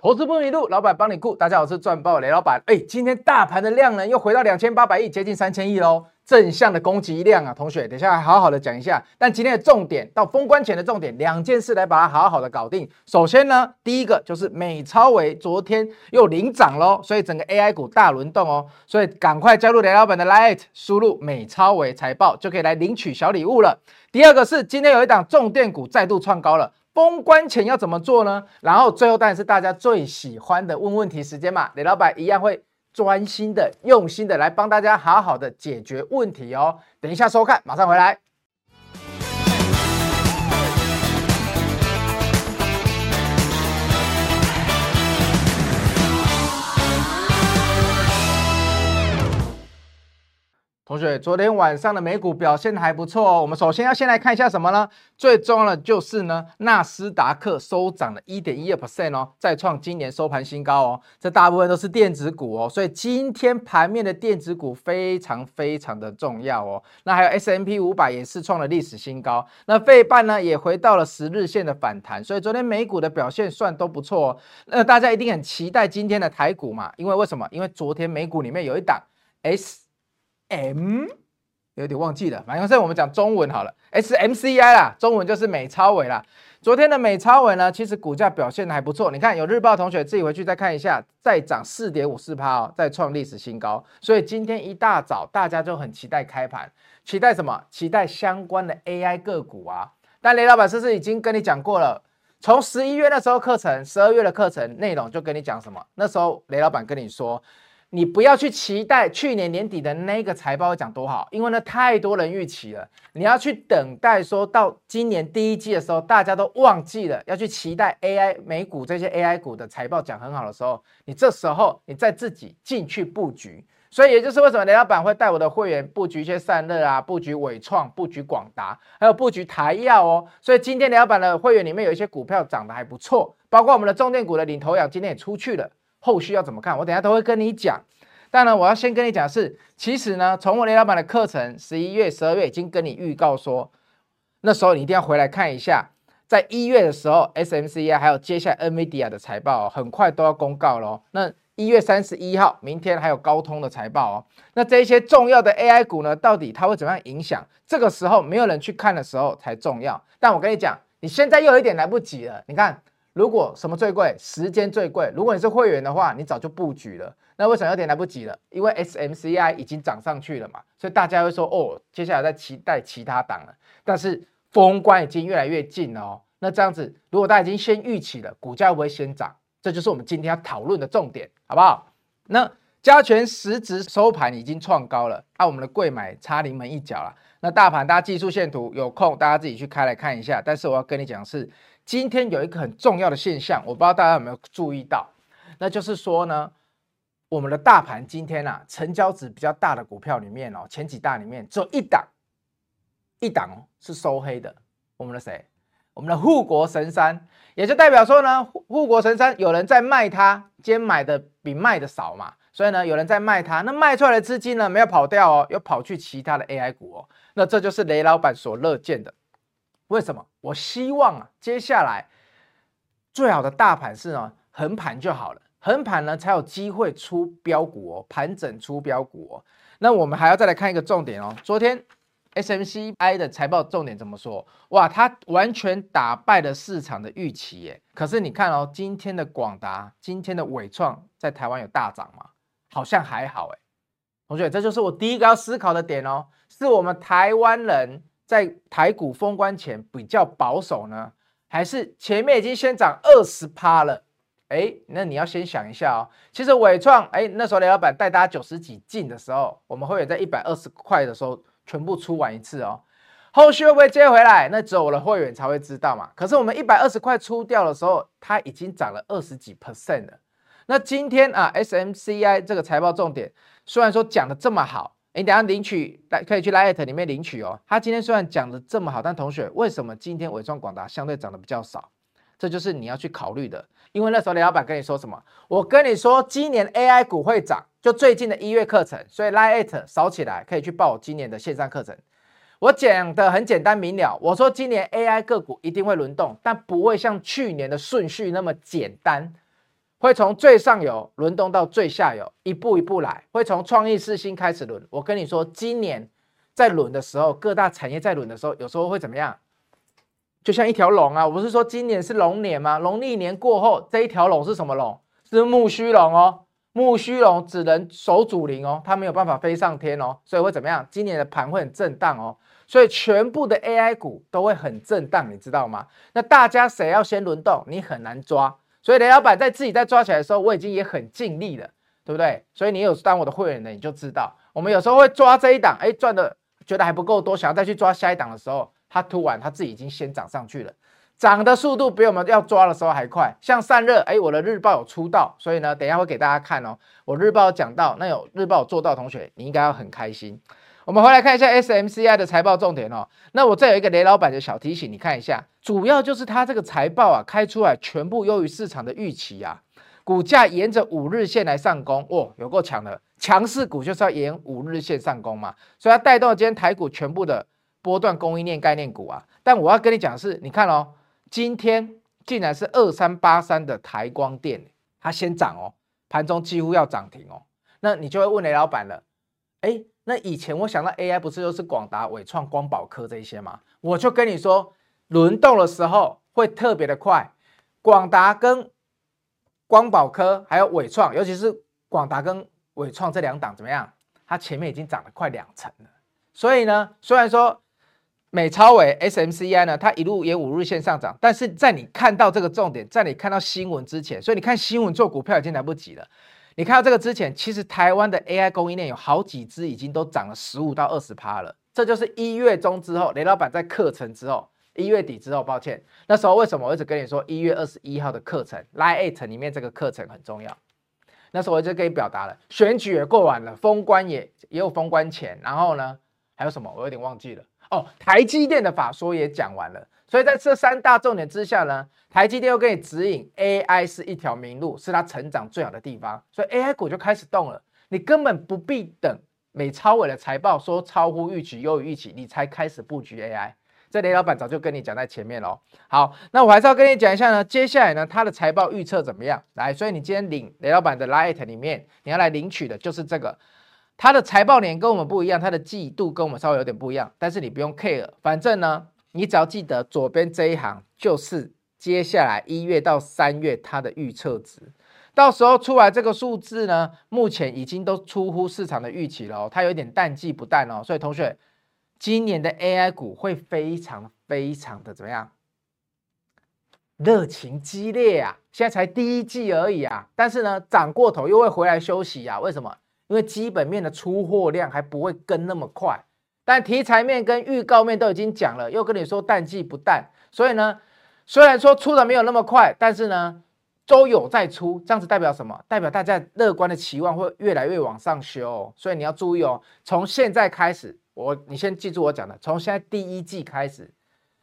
投资不迷路，老板帮你顾。大家好，我是赚爆雷老板。哎，今天大盘的量呢，又回到两千八百亿，接近三千亿喽，正向的攻击量啊，同学，等一下好好的讲一下。但今天的重点到封关前的重点，两件事来把它好好的搞定。首先呢，第一个就是美超微昨天又领涨喽，所以整个 AI 股大轮动哦，所以赶快加入雷老板的 Lite，输入美超微财报就可以来领取小礼物了。第二个是今天有一档重电股再度创高了。公关前要怎么做呢？然后最后当然是大家最喜欢的问问题时间嘛，李老板一样会专心的、用心的来帮大家好好的解决问题哦。等一下收看，马上回来。同学，昨天晚上的美股表现还不错哦。我们首先要先来看一下什么呢？最重要的就是呢，纳斯达克收涨了一点一二 percent 哦，再创今年收盘新高哦。这大部分都是电子股哦，所以今天盘面的电子股非常非常的重要哦。那还有 S&P 五百也是创了历史新高，那费半呢也回到了十日线的反弹，所以昨天美股的表现算都不错哦。那大家一定很期待今天的台股嘛？因为为什么？因为昨天美股里面有一档 S。M 有点忘记了，反正我们讲中文好了，SMCI 啦，中文就是美超微啦。昨天的美超微呢，其实股价表现的还不错。你看有日报同学自己回去再看一下，再涨四点五四趴哦，再创历史新高。所以今天一大早大家就很期待开盘，期待什么？期待相关的 AI 个股啊。但雷老板是不是已经跟你讲过了？从十一月那时候课程，十二月的课程内容就跟你讲什么？那时候雷老板跟你说。你不要去期待去年年底的那个财报讲多好，因为呢太多人预期了。你要去等待说到今年第一季的时候，大家都忘记了要去期待 AI 美股这些 AI 股的财报讲很好的时候，你这时候你再自己进去布局。所以也就是为什么雷老板会带我的会员布局一些散热啊，布局纬创，布局广达，还有布局台燿哦。所以今天雷老板的会员里面有一些股票涨得还不错，包括我们的重电股的领头羊今天也出去了。后续要怎么看？我等下都会跟你讲。但呢，我要先跟你讲是，其实呢，从我雷老板的课程，十一月、十二月已经跟你预告说，那时候你一定要回来看一下，在一月的时候，SMC 啊还有接下来 NVIDIA 的财报，很快都要公告喽。那一月三十一号，明天还有高通的财报哦。那这些重要的 AI 股呢，到底它会怎么样影响？这个时候没有人去看的时候才重要。但我跟你讲，你现在又有一点来不及了。你看。如果什么最贵？时间最贵。如果你是会员的话，你早就布局了。那为什么有点来不及了？因为 SMCI 已经涨上去了嘛，所以大家会说哦，接下来在期待其他档了。但是封关已经越来越近了哦。那这样子，如果大家已经先预期了，股价会不会先涨？这就是我们今天要讨论的重点，好不好？那加权实质收盘已经创高了，按、啊、我们的柜买差临门一脚了。那大盘大家技术线图有空大家自己去开来看一下。但是我要跟你讲是。今天有一个很重要的现象，我不知道大家有没有注意到，那就是说呢，我们的大盘今天啊，成交值比较大的股票里面哦，前几大里面只有一档，一档是收黑的，我们的谁？我们的护国神山，也就代表说呢，护国神山有人在卖它，今天买的比卖的少嘛，所以呢，有人在卖它，那卖出来的资金呢，没有跑掉哦，又跑去其他的 AI 股哦，那这就是雷老板所乐见的。为什么？我希望啊，接下来最好的大盘是呢，横盘就好了，横盘呢才有机会出标股哦，盘整出标股哦。那我们还要再来看一个重点哦，昨天 SMCI 的财报重点怎么说？哇，它完全打败了市场的预期耶。可是你看哦，今天的广达、今天的纬创在台湾有大涨吗？好像还好哎。同学，这就是我第一个要思考的点哦，是我们台湾人。在台股封关前比较保守呢，还是前面已经先涨二十趴了？哎，那你要先想一下哦。其实伟创，哎，那时候雷老板带大家九十几进的时候，我们会员在一百二十块的时候全部出完一次哦。后续会不会接回来？那只有我的会员才会知道嘛。可是我们一百二十块出掉的时候，它已经涨了二十几 percent 了。那今天啊，SMCI 这个财报重点虽然说讲的这么好。你等下领取来可以去 Line@ 里面领取哦。他今天虽然讲的这么好，但同学为什么今天纬创广达相对涨得比较少？这就是你要去考虑的。因为那时候雷老板跟你说什么？我跟你说今年 AI 股会涨，就最近的一月课程，所以 Line@ 扫起来可以去报今年的线上课程。我讲的很简单明了，我说今年 AI 个股一定会轮动，但不会像去年的顺序那么简单。会从最上游轮动到最下游，一步一步来，会从创意四新开始轮。我跟你说，今年在轮的时候，各大产业在轮的时候，有时候会怎么样？就像一条龙啊！我不是说今年是龙年吗？农历年过后，这一条龙是什么龙？是木须龙哦。木须龙只能守主陵哦，它没有办法飞上天哦，所以会怎么样？今年的盘会很震荡哦，所以全部的 AI 股都会很震荡，你知道吗？那大家谁要先轮动，你很难抓。所以雷老板在自己在抓起来的时候，我已经也很尽力了，对不对？所以你有当我的会员的，你就知道，我们有时候会抓这一档，哎，赚的觉得还不够多，想要再去抓下一档的时候，它突然它自己已经先涨上去了。涨的速度比我们要抓的时候还快，像散热，哎，我的日报有出到，所以呢，等一下会给大家看哦。我日报讲到，那有日报做到同学，你应该要很开心。我们回来看一下 SMCI 的财报重点哦。那我这有一个雷老板的小提醒，你看一下，主要就是它这个财报啊，开出来全部优于市场的预期啊，股价沿着五日线来上攻，哦，有够强的，强势股就是要沿五日线上攻嘛，所以它带动了今天台股全部的波段供应链概念股啊。但我要跟你讲的是，你看哦。今天竟然是二三八三的台光电，它先涨哦，盘中几乎要涨停哦。那你就会问雷老板了，哎，那以前我想到 AI 不是都是广达、伟创、光宝科这些吗？我就跟你说，轮动的时候会特别的快。广达跟光宝科还有伟创，尤其是广达跟伟创这两档怎么样？它前面已经涨了快两成了。所以呢，虽然说。美超伟 SMCI 呢，它一路也五日线上涨，但是在你看到这个重点，在你看到新闻之前，所以你看新闻做股票已经来不及了。你看到这个之前，其实台湾的 AI 供应链有好几只已经都涨了十五到二十趴了。这就是一月中之后，雷老板在课程之后，一月底之后，抱歉，那时候为什么我一直跟你说一月二十一号的课程，Line 8里面这个课程很重要。那时候我就跟你表达了，选举也过完了，封关也也有封关前，然后呢，还有什么？我有点忘记了。哦，台积电的法说也讲完了，所以在这三大重点之下呢，台积电又给你指引，AI 是一条明路，是它成长最好的地方，所以 AI 股就开始动了。你根本不必等美超伟的财报说超乎预期、优于预期，你才开始布局 AI。这雷老板早就跟你讲在前面喽。好，那我还是要跟你讲一下呢，接下来呢，它的财报预测怎么样？来，所以你今天领雷老板的 Light 里面，你要来领取的就是这个。它的财报年跟我们不一样，它的季度跟我们稍微有点不一样，但是你不用 care，反正呢，你只要记得左边这一行就是接下来一月到三月它的预测值，到时候出来这个数字呢，目前已经都出乎市场的预期了哦，它有点淡季不淡哦，所以同学，今年的 AI 股会非常非常的怎么样？热情激烈啊！现在才第一季而已啊，但是呢，涨过头又会回来休息啊，为什么？因为基本面的出货量还不会跟那么快，但题材面跟预告面都已经讲了，又跟你说淡季不淡，所以呢，虽然说出的没有那么快，但是呢，都有在出，这样子代表什么？代表大家乐观的期望会越来越往上修，所以你要注意哦，从现在开始，我你先记住我讲的，从现在第一季开始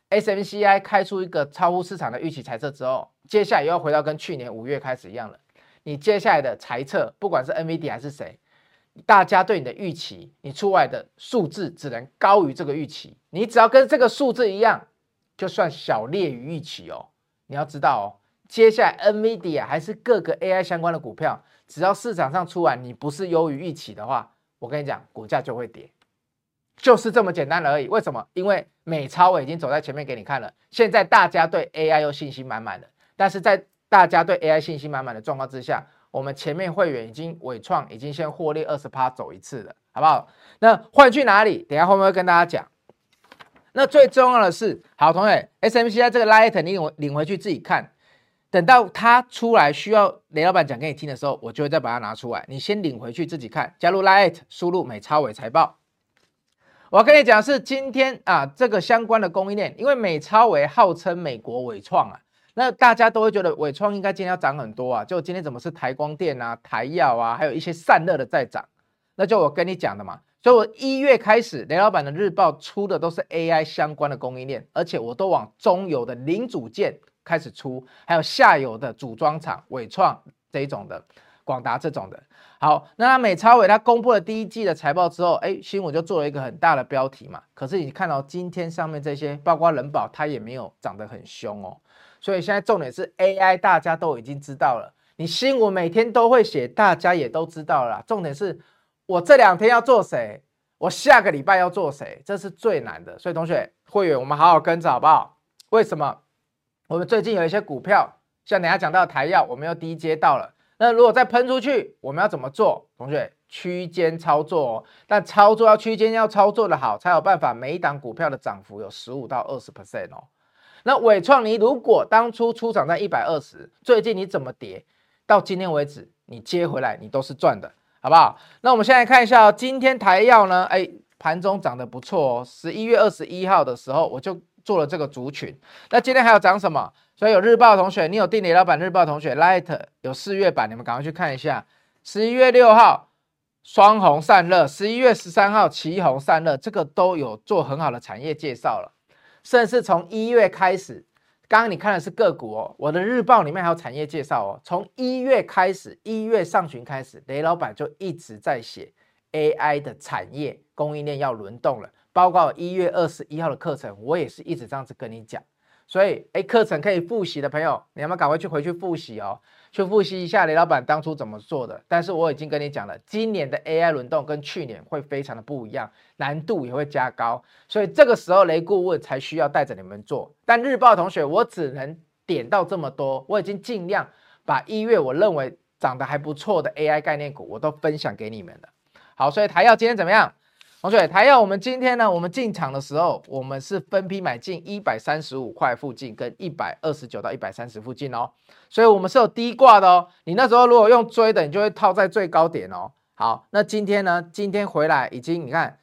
，SMCI 开出一个超乎市场的预期财测之后，接下来又要回到跟去年五月开始一样了，你接下来的财测，不管是 N V D 还是谁。大家对你的预期，你出来的数字只能高于这个预期。你只要跟这个数字一样，就算小劣于预期哦。你要知道哦，接下来 NVIDIA 还是各个 AI 相关的股票，只要市场上出来你不是优于预期的话，我跟你讲，股价就会跌，就是这么简单而已。为什么？因为美超我已经走在前面给你看了。现在大家对 AI 又信心满满的，但是在大家对 AI 信心满满的状况之下。我们前面会员已经纬创已经先获利二十趴走一次了，好不好？那换去哪里？等下后面会跟大家讲。那最重要的是，好同学，SMCI 这个 Lite 你领领回去自己看。等到它出来需要雷老板讲给你听的时候，我就会再把它拿出来。你先领回去自己看。加入 Lite，输入美超微财报。我跟你讲是今天啊，这个相关的供应链，因为美超微号称美国纬创啊。那大家都会觉得伟创应该今天要涨很多啊，就今天怎么是台光电啊、台燿啊，还有一些散热的在涨？那就我跟你讲的嘛，所以我一月开始，雷老板的日报出的都是 AI 相关的供应链，而且我都往中游的零组件开始出，还有下游的组装厂，伟创这一种的，广达这种的。好，那美超伟他公布了第一季的财报之后，哎，新闻就做了一个很大的标题嘛。可是你看到今天上面这些，包括人保，它也没有涨得很凶哦。所以现在重点是 AI，大家都已经知道了。你新闻每天都会写，大家也都知道了。重点是我这两天要做谁，我下个礼拜要做谁，这是最难的。所以同学会员，我们好好跟着好不好？为什么？我们最近有一些股票，像等下讲到台药，我们又低接到了。那如果再喷出去，我们要怎么做？同学，区间操作哦，但操作要区间要操作的好，才有办法每一档股票的涨幅有十五到二十 percent 哦。那伟创，你如果当初出场在一百二十，最近你怎么跌，到今天为止你接回来，你都是赚的，好不好？那我们现在看一下哦，今天台药呢，哎，盘中涨得不错哦。十一月二十一号的时候，我就做了这个族群。那今天还要涨什么？所以有日报同学，你有订雷老板日报同学，Light 有四月版，你们赶快去看一下。十一月六号双红散热，十一月十三号旗红散热，这个都有做很好的产业介绍了。甚至从一月开始，刚刚你看的是个股哦，我的日报里面还有产业介绍哦。从一月开始，一月上旬开始，雷老板就一直在写 AI 的产业供应链要轮动了，包括一月二十一号的课程，我也是一直这样子跟你讲。所以，哎，课程可以复习的朋友，你要不要赶快去回去复习哦？去复习一下雷老板当初怎么做的。但是我已经跟你讲了，今年的 AI 轮动跟去年会非常的不一样，难度也会加高。所以这个时候雷顾问才需要带着你们做。但日报同学，我只能点到这么多。我已经尽量把一月我认为涨得还不错的 AI 概念股，我都分享给你们了。好，所以台药今天怎么样？同学，台要，我们今天呢，我们进场的时候，我们是分批买进一百三十五块附近，跟一百二十九到一百三十附近哦，所以我们是有低挂的哦。你那时候如果用追的，你就会套在最高点哦。好，那今天呢，今天回来已经，你看，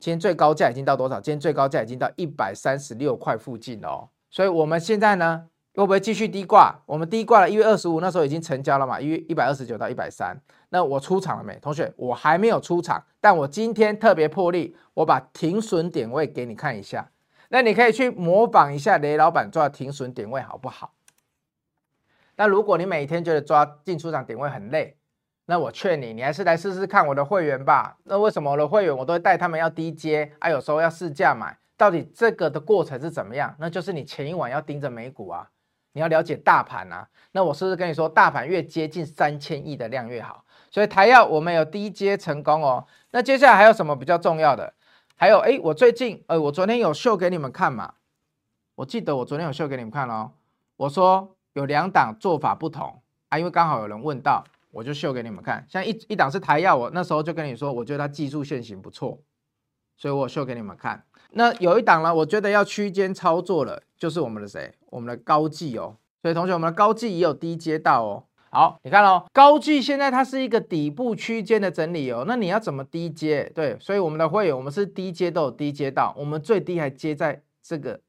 今天最高价已经到多少？今天最高价已经到一百三十六块附近哦。所以我们现在呢，会不会继续低挂？我们低挂了一月二十五，那时候已经成交了嘛，一月一百二十九到一百三。那我出场了没？同学，我还没有出场，但我今天特别破例，我把停损点位给你看一下。那你可以去模仿一下雷老板抓停损点位好不好？那如果你每天觉得抓进出场点位很累，那我劝你，你还是来试试看我的会员吧。那为什么我的会员我都会带他们要低阶啊？有时候要试价买，到底这个的过程是怎么样？那就是你前一晚要盯着美股啊，你要了解大盘啊。那我是不是跟你说，大盘越接近三千亿的量越好？所以台药我们有低阶成功哦，那接下来还有什么比较重要的？还有哎，我最近呃，我昨天有秀给你们看嘛？我记得我昨天有秀给你们看哦。我说有两档做法不同啊，因为刚好有人问到，我就秀给你们看。像一一档是台药，我那时候就跟你说，我觉得它技术线型不错，所以我秀给你们看。那有一档呢，我觉得要区间操作了，就是我们的谁？我们的高技哦。所以同学，我们的高技也有低阶到哦。好，你看哦，高技现在它是一个底部区间的整理哦，那你要怎么低接？对，所以我们的会员，我们是低接都有低接到，我们最低还接在这个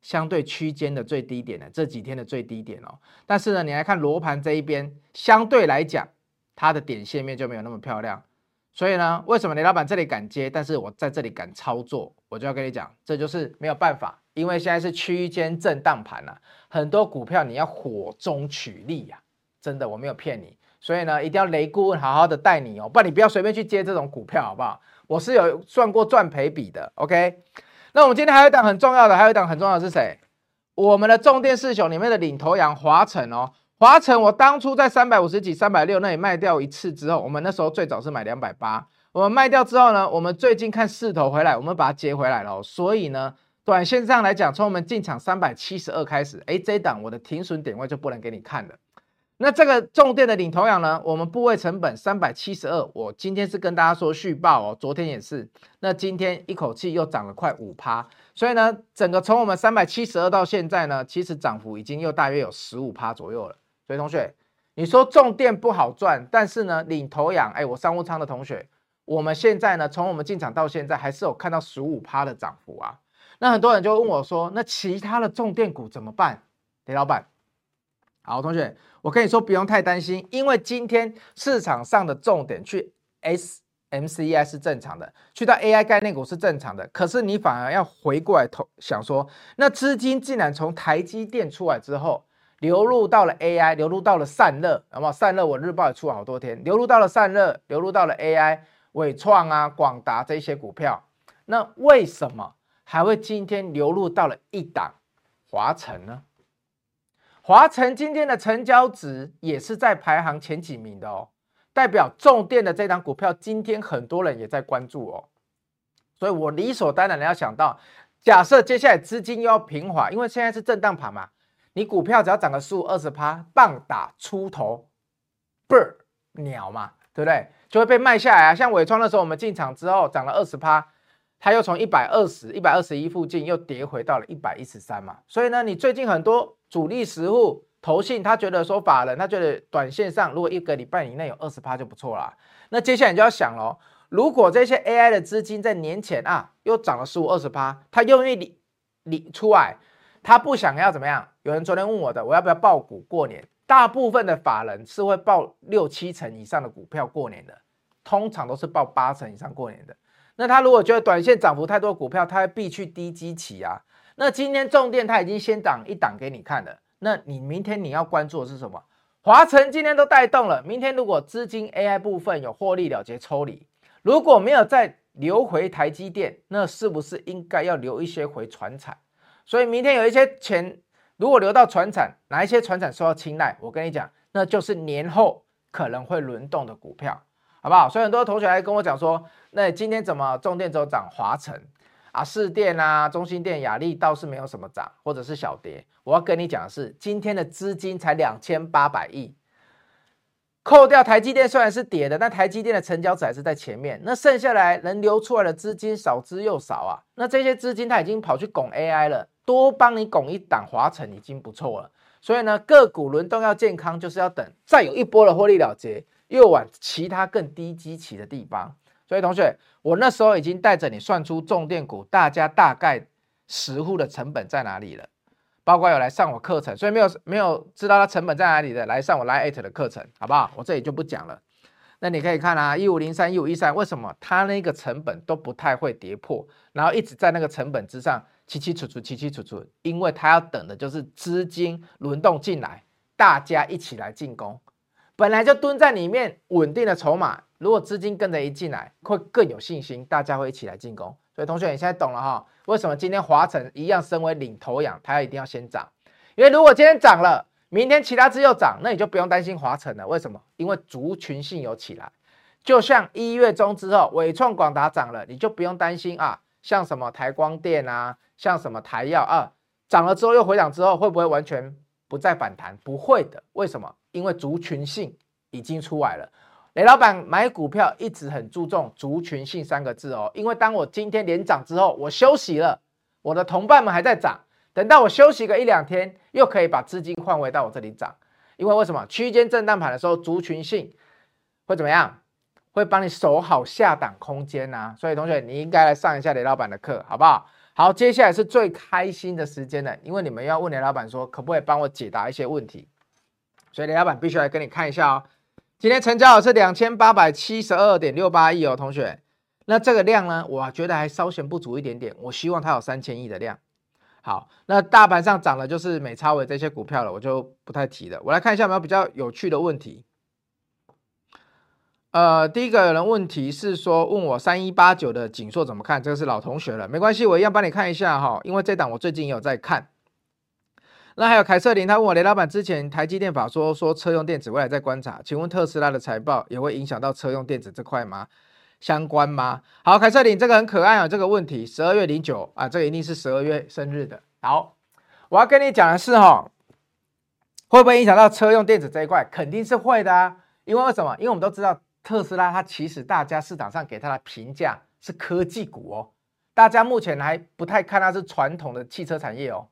相对区间的最低点的这几天的最低点哦。但是呢，你来看罗盘这一边，相对来讲，它的点线面就没有那么漂亮。所以呢，为什么雷老板这里敢接，但是我在这里敢操作，我就要跟你讲，这就是没有办法，因为现在是区间震荡盘啊，很多股票你要火中取栗呀。真的，我没有骗你，所以呢，一定要雷顾问好好的带你哦，不然你不要随便去接这种股票，好不好？我是有算过赚赔比的，OK？那我们今天还有一档很重要的，还有一档很重要的是谁？我们的重电四雄里面的领头羊华城哦，华城我当初在三百五十几、三百六那里卖掉一次之后，我们那时候最早是买两百八，我们卖掉之后呢，我们最近看势头回来，我们把它接回来了，所以呢，短线上来讲，从我们进场三百七十二开始，哎，这一档我的停损点位就不能给你看了。那这个重电的领头羊呢？我们部位成本三百七十二，我今天是跟大家说续报哦，昨天也是。那今天一口气又涨了快五趴，所以呢，整个从我们三百七十二到现在呢，其实涨幅已经又大约有十五趴左右了。所以同学，你说重电不好赚，但是呢，领头羊，哎，我商务舱的同学，我们现在呢，从我们进场到现在，还是有看到十五趴的涨幅啊。那很多人就问我说，那其他的重电股怎么办？雷老板。好，同学，我跟你说不用太担心，因为今天市场上的重点去 SMCI 是正常的，去到 AI 概念股是正常的，可是你反而要回过来头想说，那资金既然从台积电出来之后，流入到了 AI，流入到了散热，好不好？散热我日报也出了好多天，流入到了散热，流入到了 AI，尾创啊、广达这些股票，那为什么还会今天流入到了一档华晨呢？华城今天的成交值也是在排行前几名的哦，代表重电的这张股票今天很多人也在关注哦，所以我理所当然的要想到，假设接下来资金又要平滑，因为现在是震荡盘嘛，你股票只要涨个十五二十趴，棒打出头，bird 鸟嘛，对不对？就会被卖下来啊。像纬创的时候，我们进场之后涨了二十趴，它又从一百二十一百二十一附近又跌回到了一百一十三嘛，所以呢，你最近很多。主力实户投信，他觉得说法人，他觉得短线上如果一个礼拜以内有二十趴就不错啦。那接下来你就要想喽，如果这些 AI 的资金在年前啊又涨了十五二十趴，他愿意理理出来，他不想要怎么样？有人昨天问我的，我要不要抱股过年？大部分的法人是会抱六七成以上的股票过年的，通常都是抱八成以上过年的。那他如果觉得短线涨幅太多股票，他会避去低基期啊。那今天重电他已经先涨一档给你看了，那你明天你要关注的是什么？华晨今天都带动了，明天如果资金 AI 部分有获利了结抽离，如果没有再流回台积电，那是不是应该要留一些回传产？所以明天有一些钱如果流到传产，哪一些传产受到青睐？我跟你讲，那就是年后可能会轮动的股票，好不好？所以很多同学来跟我讲说，那今天怎么重电只有涨华城？啊，市电啊，中心电、亚力倒是没有什么涨，或者是小跌。我要跟你讲的是，今天的资金才两千八百亿，扣掉台积电虽然是跌的，但台积电的成交值还是在前面。那剩下来能流出来的资金少之又少啊。那这些资金它已经跑去拱 AI 了，多帮你拱一档华城已经不错了。所以呢，个股轮动要健康，就是要等再有一波的获利了结，又往其他更低基期的地方。所以同学，我那时候已经带着你算出重电股，大家大概实户的成本在哪里了，包括有来上我课程，所以没有没有知道它成本在哪里的，来上我 Line@ 的课程，好不好？我这里就不讲了。那你可以看啊，一五零三、一五一三，为什么它那个成本都不太会跌破，然后一直在那个成本之上起起楚楚、起起楚楚，因为它要等的就是资金轮动进来，大家一起来进攻，本来就蹲在里面稳定的筹码。如果资金跟着一进来，会更有信心，大家会一起来进攻。所以同学，你现在懂了哈？为什么今天华城一样身为领头羊，它要一定要先涨？因为如果今天涨了，明天其他只又涨，那你就不用担心华城了。为什么？因为族群性有起来，就像一月中之后，伟创、广达涨了，你就不用担心啊。像什么台光电啊，像什么台燿啊，涨了之后又回涨之后，会不会完全不再反弹？不会的。为什么？因为族群性已经出来了。雷老板买股票一直很注重族群性三个字哦，因为当我今天连涨之后，我休息了，我的同伴们还在涨，等到我休息个一两天，又可以把资金换回到我这里涨。因为为什么区间震荡盘的时候，族群性会怎么样？会帮你守好下档空间呐、所以同学，你应该来上一下雷老板的课，好不好？好，接下来是最开心的时间了，因为你们要问雷老板说，可不可以帮我解答一些问题？所以雷老板必须来跟你看一下哦。今天成交是两千八百七十二点六八亿哦，同学，那这个量呢，我觉得还稍显不足一点点，我希望它有三千亿的量。好，那大盘上涨的就是美超微这些股票了，我就不太提了。我来看一下有没有比较有趣的问题。呃，第一个有人问题是说问我三一八九的景硕怎么看，这个是老同学了，没关系，我一样帮你看一下哈，因为这档我最近也有在看。那还有凯瑟琳，他问我雷老板之前台积电法说说车用电子未来在观察，请问特斯拉的财报也会影响到车用电子这块吗？相关吗？好，凯瑟琳这个很可爱啊，这个问题十二月零九啊，这个一定是十二月生日的。好，我要跟你讲的是哈，会不会影响到车用电子这一块？肯定是会的啊，因为为什么？因为我们都知道特斯拉它其实大家市场上给它的评价是科技股哦，大家目前还不太看它是传统的汽车产业哦。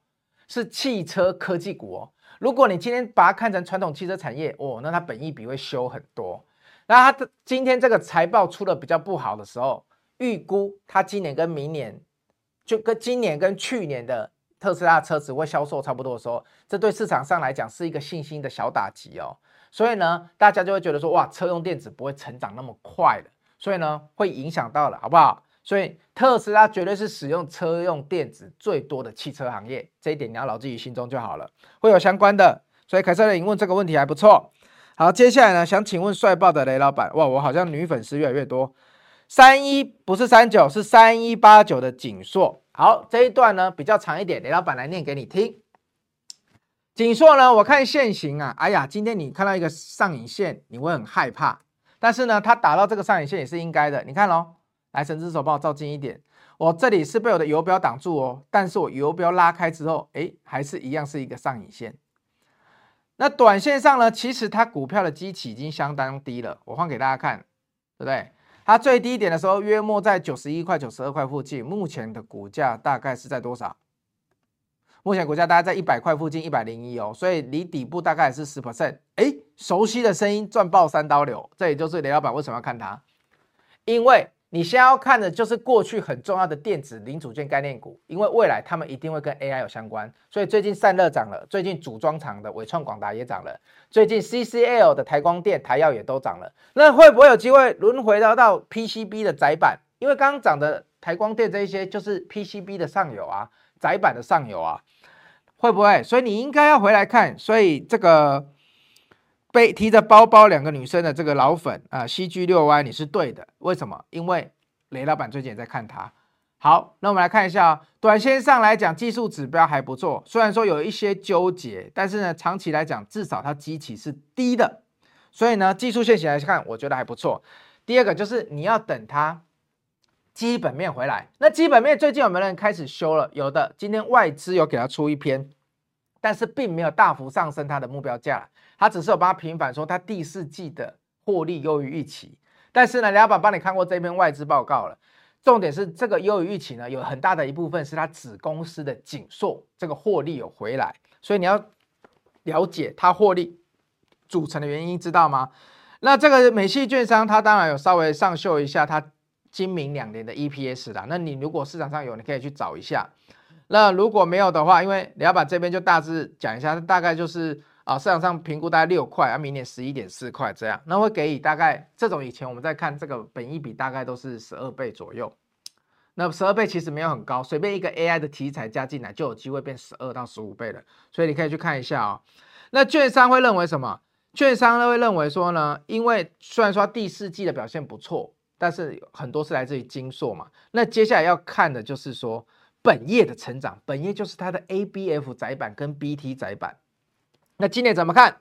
是汽车科技股哦。如果你今天把它看成传统汽车产业哦，那它本益比会修很多。那它今天这个财报出的比较不好的时候，预估它今年跟明年就跟今年跟去年的特斯拉车子会销售差不多的时候，这对市场上来讲是一个信心的小打击哦。所以呢，大家就会觉得说，哇，车用电子不会成长那么快的，所以呢，会影响到了，好不好？所以特斯拉绝对是使用车用电子最多的汽车行业，这一点你要牢记于心中就好了。会有相关的，所以凯瑟琳问这个问题还不错。好，接下来呢，想请问帅爆的雷老板，哇，我好像女粉丝越来越多。三一不是三九，是三一八九的景硕。好，这一段呢比较长一点，雷老板来念给你听。景硕呢，我看线型啊，哎呀，今天你看到一个上影线，你会很害怕。但是呢，它打到这个上影线也是应该的。你看喽，来，神之手帮我照近一点。我这里是被我的游标挡住哦，但是我游标拉开之后，哎，还是一样是一个上影线。那短线上呢，其实它股票的基期已经相当低了。我换给大家看，对不对？它最低点的时候约莫在九十一块、九十二块附近，目前的股价大概是在多少？目前股价大概在一百块附近，一百零一哦，所以离底部大概是十 percent。哎，熟悉的声音，赚爆三刀流，这也就是雷老板为什么要看它，因为你先要看的就是过去很重要的电子零组件概念股，因为未来他们一定会跟 AI 有相关，所以最近散热涨了，最近组装厂的纬创、广达也涨了，最近 CCL 的台光电、台耀也都涨了，那会不会有机会轮回到到 PCB 的载板？因为刚刚涨的台光电这一些就是 PCB 的上游啊，窄板的上游啊。会不会？所以你应该要回来看。所以这个背提着包包两个女生的这个老粉啊，CG 六 Y 你是对的。为什么？因为雷老板最近也在看它。好，那我们来看一下啊，短线上来讲，技术指标还不错。虽然说有一些纠结，但是呢，长期来讲，至少它基期是低的。所以呢，技术线型来看，我觉得还不错。第二个就是你要等它基本面回来。那基本面最近有没有人开始修了？有的，今天外资有给他出一篇。但是并没有大幅上升它的目标价，它只是有帮它平反说它第四季的获利优于预期。但是呢，梁老板帮你看过这篇外资报告了，重点是这个优于预期呢，有很大的一部分是它子公司的景硕这个获利有回来，所以你要了解它获利组成的原因，知道吗？那这个美系券商它当然有稍微上秀一下它今明两年的 EPS 啦，那你如果市场上有，你可以去找一下。那如果没有的话，因为李老板这边就大致讲一下，大概就是啊市场上评估大概六块，啊明年十一点四块这样，那会给予大概这种以前我们在看这个本益比大概都是十二倍左右，那十二倍其实没有很高，随便一个 AI 的题材加进来就有机会变十二到十五倍了，所以你可以去看一下哦。那券商会认为什么？券商呢会认为说呢，因为虽然说第四季的表现不错，但是很多是来自于金硕嘛，那接下来要看的就是说。本业的成长，本业就是它的 ABF 载板跟 BT 载板。那今年怎么看？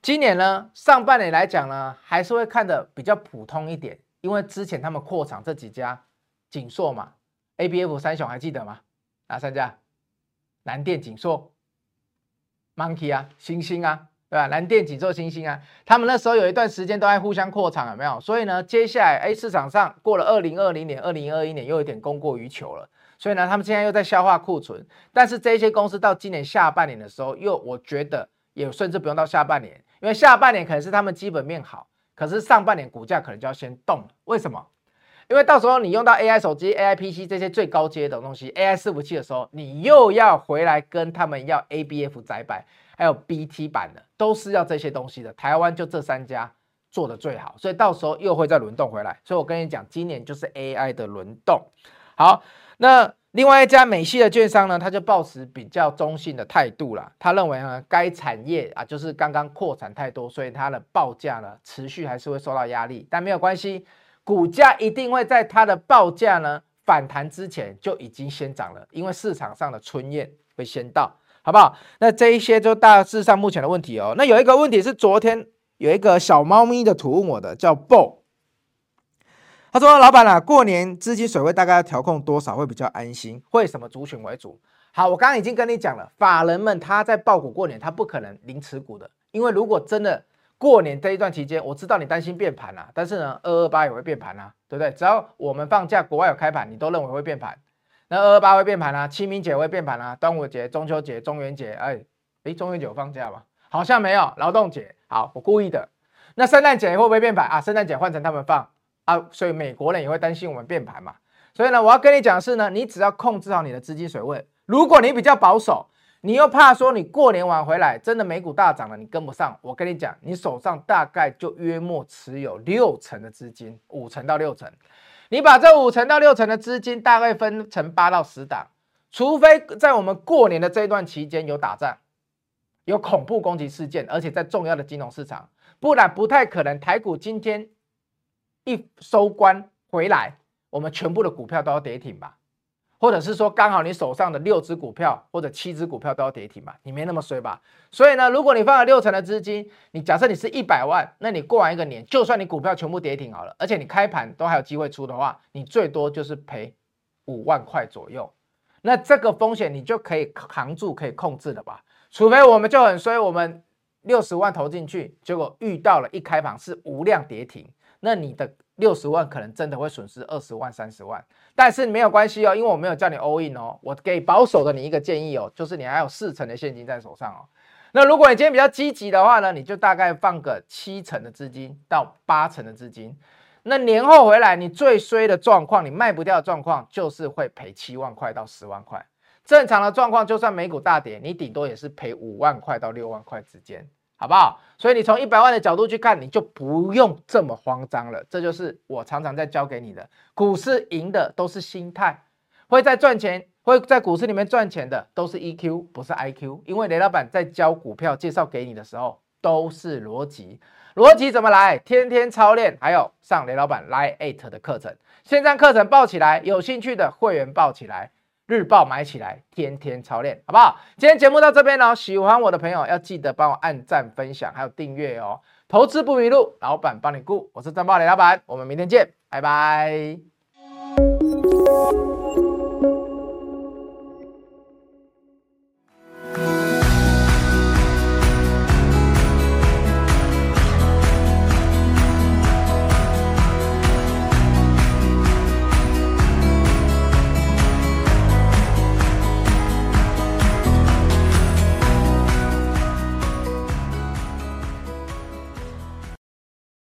今年呢，上半年来讲呢，还是会看的比较普通一点，因为之前他们扩厂这几家景硕嘛，ABF 三雄还记得吗？哪三家？南电、景硕、Monkey 啊，星星啊，对吧？南电、景硕、欣兴啊，他们那时候有一段时间都在互相扩厂，有没有？所以呢，接下来哎，市场上过了二零二零年、二零二一年，又有点供过于求了。所以呢，他们现在又在消化库存，但是这些公司到今年下半年的时候，又我觉得也甚至不用到下半年，因为下半年可能是他们基本面好，可是上半年股价可能就要先动了。为什么？因为到时候你用到 AI 手机、AI PC 这些最高阶的东西，AI 伺服器的时候，你又要回来跟他们要 ABF 载板，还有 BT 版的，都是要这些东西的。台湾就这三家做的最好，所以到时候又会再轮动回来。所以我跟你讲，今年就是 AI 的轮动。好。那另外一家美系的券商呢，他就抱持比较中性的态度啦。他认为呢，该产业啊，就是刚刚扩产太多，所以它的报价呢，持续还是会受到压力。但没有关系，股价一定会在它的报价呢反弹之前就已经先涨了，因为市场上的春燕会先到，好不好？那这一些就大致上目前的问题哦。那有一个问题是昨天有一个小猫咪的图问我的，叫 Bo。他说：“老板啊，过年资金水位大概要调控多少会比较安心？会什么族群为主？好，我刚刚已经跟你讲了，法人们他在抱股过年，他不可能零持股的，因为如果真的过年这一段期间，我知道你担心变盘啊，但是呢，二二八也会变盘啊，对不对？只要我们放假，国外有开盘，你都认为会变盘，那二二八会变盘啊，清明节会变盘啊，端午节、中秋节、中元节，哎哎，中元节有放假吗？好像没有，劳动节，好，我故意的。那圣诞节会不会变盘啊？圣诞节换成他们放。”啊，所以美国人也会担心我们变盘嘛。所以呢，我要跟你讲的是呢，你只要控制好你的资金水位。如果你比较保守，你又怕说你过年晚回来真的美股大涨了，你跟不上。我跟你讲，你手上大概就约莫持有六成的资金，五成到六成。你把这五成到六成的资金大概分成八到十档，除非在我们过年的这一段期间有打仗、有恐怖攻击事件，而且在重要的金融市场，不然不太可能台股今天。一收官回来，我们全部的股票都要跌停吧？或者是说刚好你手上的六只股票或者七只股票都要跌停嘛，你没那么衰吧？所以呢，如果你放了六成的资金，你假设你是一百万，那你过完一个年，就算你股票全部跌停好了，而且你开盘都还有机会出的话，你最多就是赔五万块左右。那这个风险你就可以扛住，可以控制的吧？除非我们就很衰，我们六十万投进去，结果遇到了一开盘是无量跌停，那你的六十万可能真的会损失二十万、三十万。但是没有关系哦，因为我没有叫你 all in 哦，我给保守的你一个建议哦，就是你还有四成的现金在手上哦。那如果你今天比较积极的话呢，你就大概放个七成的资金到八成的资金。那年后回来，你最衰的状况，你卖不掉的状况，就是会赔七万块到十万块。正常的状况，就算美股大跌，你顶多也是赔五万块到六万块之间。好不好？所以你从一百万的角度去看，你就不用这么慌张了。这就是我常常在教给你的，股市赢的都是心态，会在赚钱，会在股市里面赚钱的都是 EQ，不是 IQ。因为雷老板在教股票介绍给你的时候，都是逻辑，逻辑怎么来？天天操练，还有上雷老板 Line8 的课程，线上课程报起来，有兴趣的会员报起来。日报买起来，天天操练，好不好？今天节目到这边哦，喜欢我的朋友要记得帮我按赞、分享，还有订阅哦。投资不迷路，老板帮你顾，我是张宝磊老板，我们明天见，拜拜。